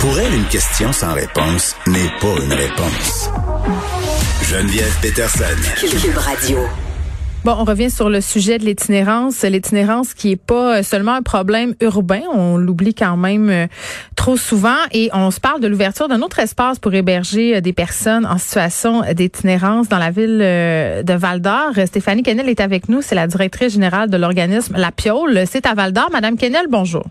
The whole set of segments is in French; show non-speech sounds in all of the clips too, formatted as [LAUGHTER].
Pour elle, une question sans réponse n'est pas une réponse. Geneviève Peterson. Cube Radio. Bon, on revient sur le sujet de l'itinérance. L'itinérance qui est pas seulement un problème urbain, on l'oublie quand même euh, trop souvent. Et on se parle de l'ouverture d'un autre espace pour héberger euh, des personnes en situation d'itinérance dans la ville euh, de Val-d'Or. Stéphanie Kennel est avec nous. C'est la directrice générale de l'organisme La Piole. C'est à Val-d'Or. Madame Kennel, bonjour.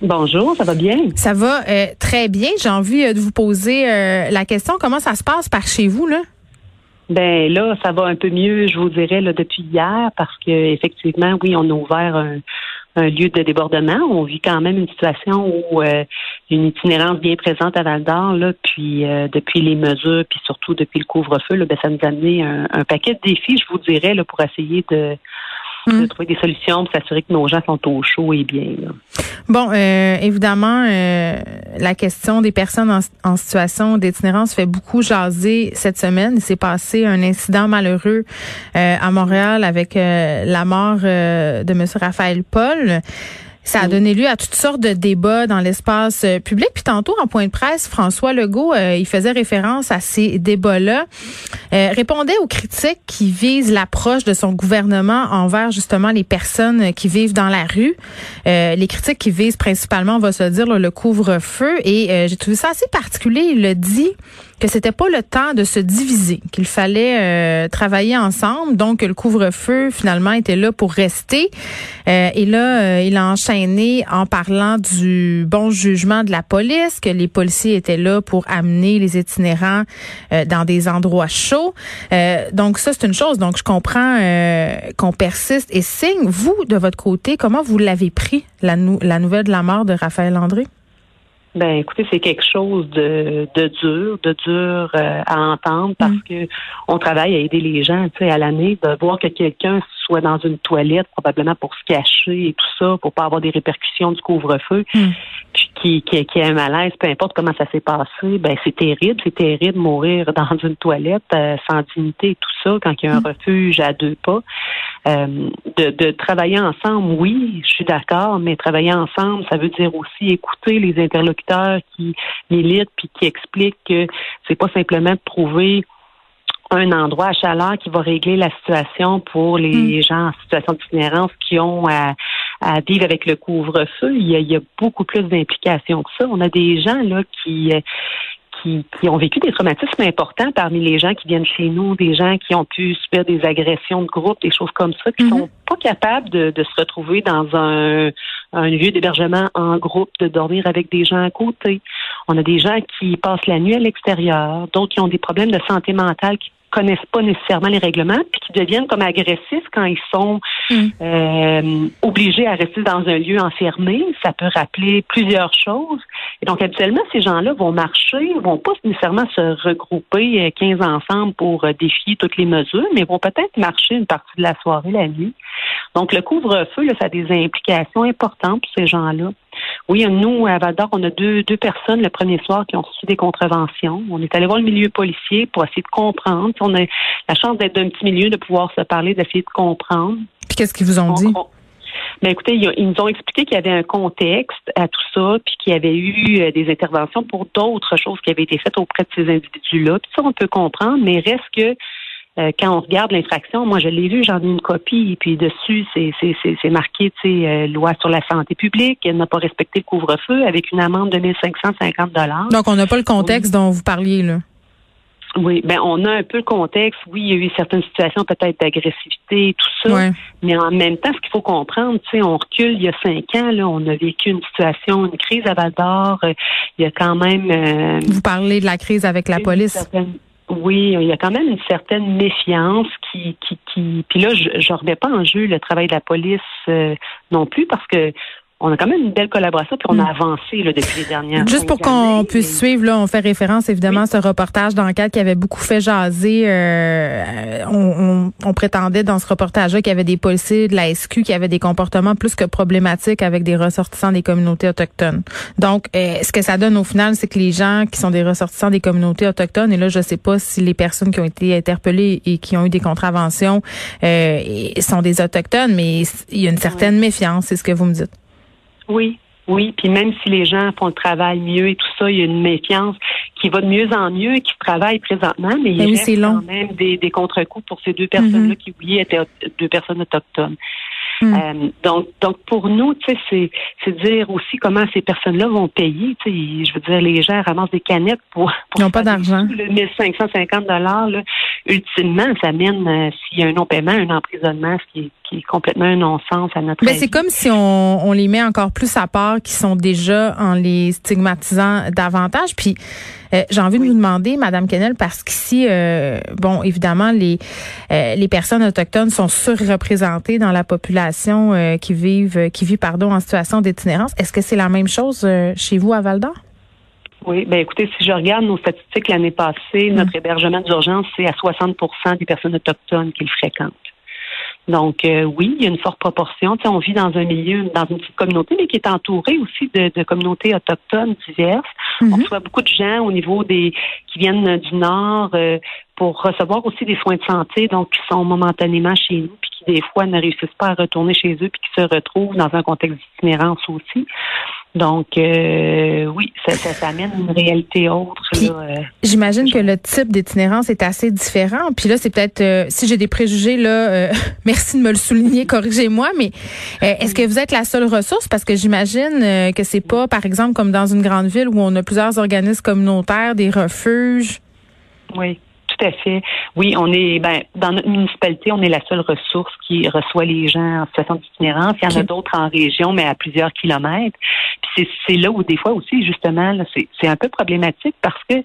Bonjour, ça va bien? Ça va très bien. J'ai envie de vous poser la question. Comment ça se passe par chez vous, là? Ben là, ça va un peu mieux, je vous dirais, là, depuis hier, parce que effectivement, oui, on a ouvert un, lieu de débordement. On vit quand même une situation où euh, une itinérance bien présente à Val d'Or, là, puis euh, depuis les mesures, puis surtout depuis le couvre-feu, là, ben, ça nous a amené un, un, paquet de défis, je vous dirais, là, pour essayer de de mm. trouver des solutions pour s'assurer que nos gens sont au chaud et bien. Bon, euh, évidemment, euh, la question des personnes en, situation d'itinérance fait beaucoup jaser cette semaine. Il s'est passé un incident malheureux euh, à Montréal avec la mort de M. Raphaël Paul. Ça a donné lieu à toutes sortes de débats dans l'espace euh, public. Puis tantôt, en point de presse, François Legault, euh, il faisait référence à ces débats-là, euh, répondait aux critiques qui visent l'approche de son gouvernement envers justement les personnes qui vivent dans la rue. les critiques qui visent principalement, on va se dire, le couvre-feu. Et j'ai trouvé ça assez particulier. Il le dit que c'était pas le temps de se diviser, qu'il fallait travailler ensemble. Donc, le couvre-feu, finalement, était là pour rester. et là, il a enchaîné en parlant du bon jugement de la police, que les policiers étaient là pour amener les itinérants euh, dans des endroits chauds. Euh, donc ça, c'est une chose. Donc je comprends euh, qu'on persiste et signe. Vous, de votre côté, comment vous l'avez pris, la, la nouvelle de la mort de Raphaël André? Ben, écoutez, c'est quelque chose de, de dur, de dur à entendre parce mm. que on travaille à aider les gens, tu sais, à l'année, de voir que quelqu'un soit dans une toilette, probablement pour se cacher et tout ça, pour pas avoir des répercussions du couvre-feu, hmm. puis qui, qui, qui a un malaise, peu importe comment ça s'est passé, ben c'est terrible, c'est terrible de mourir [LAUGHS] dans une toilette euh, sans dignité et tout ça quand il y a un hmm. refuge à deux pas. Euh, de, de travailler ensemble, oui, je suis d'accord, mais travailler ensemble, ça veut dire aussi écouter les interlocuteurs qui militent puis qui expliquent que c'est pas simplement de prouver un endroit à chaleur qui va régler la situation pour les hmm. gens en situation d'itinérance qui ont à, vivre avec le couvre-feu. Il, il y a, beaucoup plus d'implications que ça. On a des gens là qui euh, qui, qui, ont vécu des traumatismes importants parmi les gens qui viennent chez nous, des gens qui ont pu subir des agressions de groupe, des choses comme ça, qui mhm. sont pas capables de, de, se retrouver dans un, un lieu d'hébergement en groupe, de dormir avec des gens à côté. On a des gens qui passent la nuit à l'extérieur, d'autres qui ont des problèmes de santé mentale qui connaissent pas nécessairement les règlements, puis qui deviennent comme agressifs quand ils sont mm. euh, obligés à rester dans un lieu enfermé. Ça peut rappeler plusieurs choses. Et donc, habituellement, ces gens-là vont marcher, vont pas nécessairement se regrouper 15 euh, ensemble pour euh, défier toutes les mesures, mais vont peut-être marcher une partie de la soirée, la nuit. Donc, le couvre-feu, ça a des implications importantes pour ces gens-là. Oui, nous, à val on a deux, deux personnes le premier soir qui ont reçu des contraventions. On est allé voir le milieu policier pour essayer de comprendre. On a la chance d'être d'un petit milieu, de pouvoir se parler, d'essayer de comprendre. Puis qu'est-ce qu'ils vous ont dit? Mais ben, écoutez, ils nous ont expliqué qu'il y avait un contexte à tout ça, puis qu'il y avait eu euh, des interventions pour d'autres choses qui avaient été faites auprès de ces individus-là. Puis ça, on peut comprendre, mais reste que euh, quand on regarde l'infraction, moi je l'ai vu, j'en ai une copie, puis dessus c'est marqué, tu sais, euh, loi sur la santé publique, elle n'a pas respecté le couvre-feu avec une amende de 1550 dollars. Donc on n'a pas le contexte dont vous parliez là. Oui, ben on a un peu le contexte. Oui, il y a eu certaines situations peut-être d'agressivité, tout ça. Mais en même temps, ce qu'il faut comprendre, tu sais, on recule il y a cinq ans, là, on a vécu une situation, une crise à Val d'Or. Euh, il y a quand même. Vous parlez de la crise avec la police. Oui, il y a quand même une certaine méfiance qui, qui, qui puis là, je ne remets pas en jeu le travail de la police euh, non plus parce que on a quand même une belle collaboration, puis on a hmm. avancé là, depuis les dernières Juste pour qu'on puisse suivre, là, on fait référence évidemment à ce reportage d'enquête qui avait beaucoup fait jaser. Euh, on, on, prétendait dans ce reportage-là qu'il y avait des policiers de la SQ qui avaient des comportements plus que problématiques avec des ressortissants des communautés autochtones. Donc, euh, ce que ça donne au final, c'est que les gens qui sont des ressortissants des communautés autochtones, et là, je sais pas si les personnes qui ont été interpellées et qui ont eu des contraventions euh, sont des autochtones, mais il y a une certaine méfiance, c'est ce que vous me dites. Oui, Oui, puis même si les gens font le travail mieux et tout ça, il y a une méfiance qui va de mieux en mieux et qui travaille présentement, mais il y a quand même des, des contre-coups pour ces deux personnes-là mm-hmm. qui, oui, étaient deux personnes autochtones. Mm. Euh, donc, donc pour nous, tu sais, c'est, c'est dire aussi comment ces personnes-là vont payer. Je veux dire, les gens ramassent des canettes pour. Ils n'ont pas d'argent. Le 1550 dollars, ultimement, ça mène euh, s'il y a un non-paiement, un emprisonnement, ce qui est, qui est complètement un non-sens à notre. Mais c'est comme si on, on les met encore plus à part, qui sont déjà en les stigmatisant davantage. Puis euh, j'ai envie de vous demander, Madame Kennel, parce qu'ici, euh, bon, évidemment, les euh, les personnes autochtones sont surreprésentées dans la population qui vivent qui vit pardon en situation d'itinérance. Est-ce que c'est la même chose chez vous à Val d'Or? Oui, ben écoutez, si je regarde nos statistiques l'année passée, notre mm. hébergement d'urgence, c'est à 60% des personnes autochtones qui le fréquentent. Donc euh, oui, il y a une forte proportion. Tu sais, on vit dans un milieu, dans une petite communauté, mais qui est entourée aussi de, de communautés autochtones diverses. On mhm. reçoit beaucoup de gens au niveau des qui viennent du nord euh, pour recevoir aussi des soins de santé, donc qui sont momentanément chez nous, des fois ne réussissent pas à retourner chez eux, puis qui se retrouvent dans un contexte d'itinérance aussi. Donc, euh, oui, ça, ça, amène une réalité autre. Euh, j'imagine que le type d'itinérance est assez différent. Puis là, c'est peut-être, euh, si j'ai des préjugés, là, [LAUGHS] merci de me le souligner, corrigez-moi, mais est-ce que vous êtes la seule ressource? Parce que j'imagine que c'est pas, par exemple, comme dans une grande ville où on a plusieurs organismes communautaires, des refuges. Oui tout à fait. Oui, on est ben, dans notre municipalité, on est la seule ressource qui reçoit les gens en situation d'itinérance. Il y en a d'autres en région, mais à plusieurs kilomètres. Puis c'est là où des fois aussi, justement, c'est un peu problématique parce que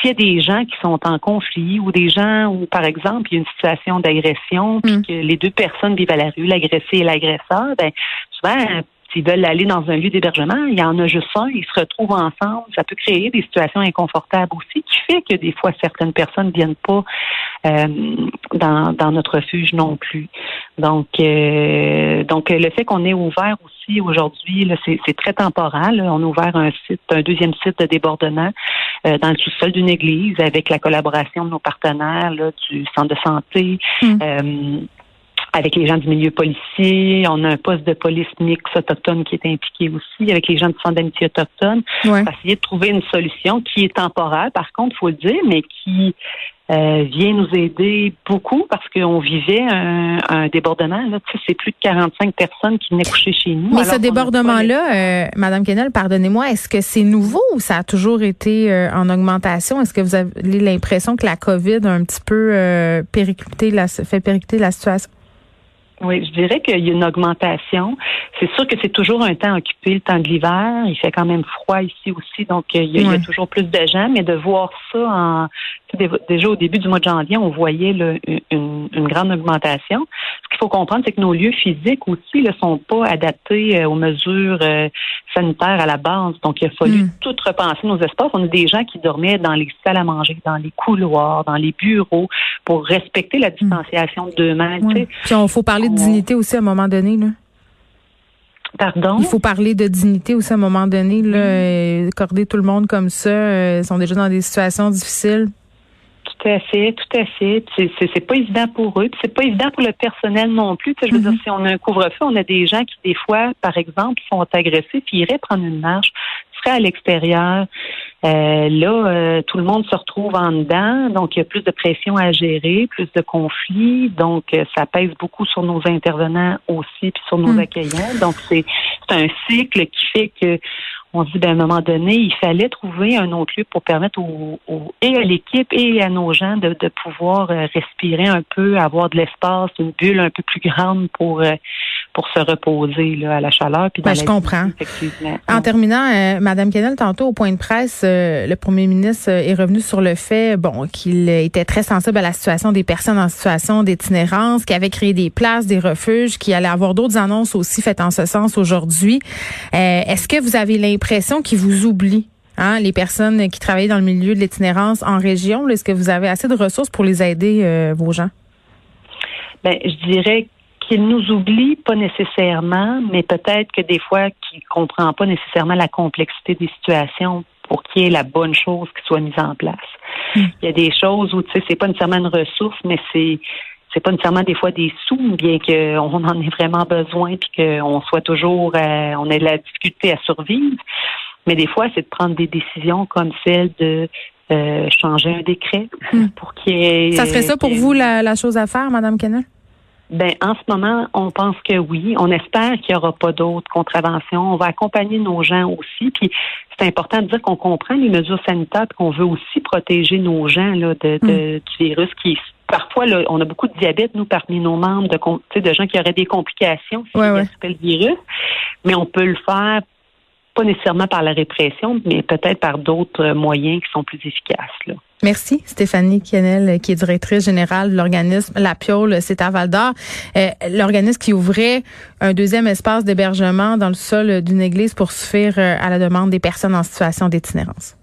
s'il y a des gens qui sont en conflit ou des gens où, par exemple, il y a une situation d'agression, puis mm. que les deux personnes vivent à la rue, l'agressé et l'agresseur, ben souvent s'ils veulent aller dans un lieu d'hébergement, il y en a juste un, ils se retrouvent ensemble. Ça peut créer des situations inconfortables aussi, qui fait que des fois certaines personnes ne viennent pas euh, dans, dans notre refuge non plus. Donc, euh, donc le fait qu'on ait ouvert aussi aujourd'hui, c'est très temporal. On a ouvert un site, un deuxième site de débordement euh, dans le sous-sol d'une église avec la collaboration de nos partenaires là, du centre de santé. Mmh avec les gens du milieu policier. On a un poste de police mix autochtone qui est impliqué aussi avec les gens du Centre d'amitié autochtone. Ouais. essayer de trouver une solution qui est temporaire, par contre, faut le dire, mais qui euh, vient nous aider beaucoup parce qu'on vivait un, un débordement. Là, c'est plus de 45 personnes qui venaient coucher chez nous. Mais ce débordement-là, euh, Madame Kennel, pardonnez-moi, est-ce que c'est nouveau ou ça a toujours été euh, en augmentation? Est-ce que vous avez l'impression que la COVID a un petit peu euh, périclité la, fait péricliter la situation? Oui, je dirais qu'il y a une augmentation. C'est sûr que c'est toujours un temps occupé, le temps de l'hiver. Il fait quand même froid ici aussi, donc euh, il y, a, toujours plus de gens. Mais de voir ça en déjà au début du mois de janvier, on voyait une, grande augmentation. Ce qu'il faut comprendre, c'est que nos lieux physiques aussi ne sont pas adaptés euh, aux mesures euh, sanitaires à la base. Donc, il a fallu hmm. tout repenser nos espaces. On a des gens qui dormaient dans les salles à manger, dans les couloirs, dans les bureaux, pour respecter la hmm. distanciation de deux mètres. Puis, il faut parler de dignité aussi à un moment donné, là. Pardon? Il faut parler de dignité aussi à un moment donné, là. Euh, accorder tout le monde comme ça. ils sont déjà dans des situations difficiles. Tout à fait, tout à fait. C'est pas évident pour eux, c'est pas évident pour le personnel non plus. je veux dire, mm-hmm. si on a un couvre-feu, on a des gens qui des fois, par exemple, sont agressés, puis iraient prendre une marche, seraient à l'extérieur. Euh, là, euh, tout le monde se retrouve en dedans, donc il y a plus de pression à gérer, plus de conflits, donc euh, ça pèse beaucoup sur nos intervenants aussi, puis sur nos mm. accueillants. Donc c'est un cycle qui fait que on dit, ben, à un moment donné, il fallait trouver un autre lieu pour permettre au, et à l'équipe et à nos gens de, de pouvoir euh, respirer un peu, avoir de l'espace, une bulle un peu plus grande pour euh, pour se reposer là, à la chaleur. Puis ben, je comprends. En terminant, euh, Madame Kennel, tantôt au point de presse, le premier ministre est revenu sur le fait, bon, qu'il était très sensible à la situation des personnes en situation d'itinérance, qu'il avait créé des places, des refuges, qu'il allait avoir d'autres annonces aussi faites en ce sens aujourd'hui. Est-ce que vous avez l'impression qu'ils vous oublient. Hein, les personnes qui travaillent dans le milieu de l'itinérance en région, est-ce que vous avez assez de ressources pour les aider, euh, vos gens? Ben, je dirais qu'ils nous oublient pas nécessairement, mais peut-être que des fois qu'ils ne comprennent pas nécessairement la complexité des situations pour qu'il y ait la bonne chose qui soit mise en place. Hmm. Il y a des choses où tu sais c'est pas nécessairement une ressource, mais c'est c'est pas nécessairement des fois des sous, bien qu'on en ait vraiment besoin puis qu'on soit toujours, euh, on ait de la difficulté à survivre. Mais des fois, c'est de prendre des décisions comme celle de euh, changer un décret hmm. pour qu'il y ait. Ça serait ça pour vous la, chose à faire, Madame Kennel? Ben, en ce moment, on pense que oui. On espère qu'il n'y aura pas d'autres contraventions. On va accompagner nos gens aussi. Puis c'est important de dire qu'on comprend les mesures sanitaires et qu'on veut aussi protéger nos gens là, de, hmm. du virus qui parfois, là, on a beaucoup de diabète, nous, parmi nos membres, de, de gens qui auraient des complications si ouais, le virus. Mais on peut le faire pas nécessairement par la répression, mais peut-être par d'autres moyens qui sont plus efficaces. Là. Merci, Stéphanie Kienel, qui est directrice générale de l'organisme La Piole, c'est à Val d'Or. Euh, l'organisme qui ouvrait un deuxième espace d'hébergement dans le sol d'une église pour suffire euh, à la demande des personnes en situation d'itinérance.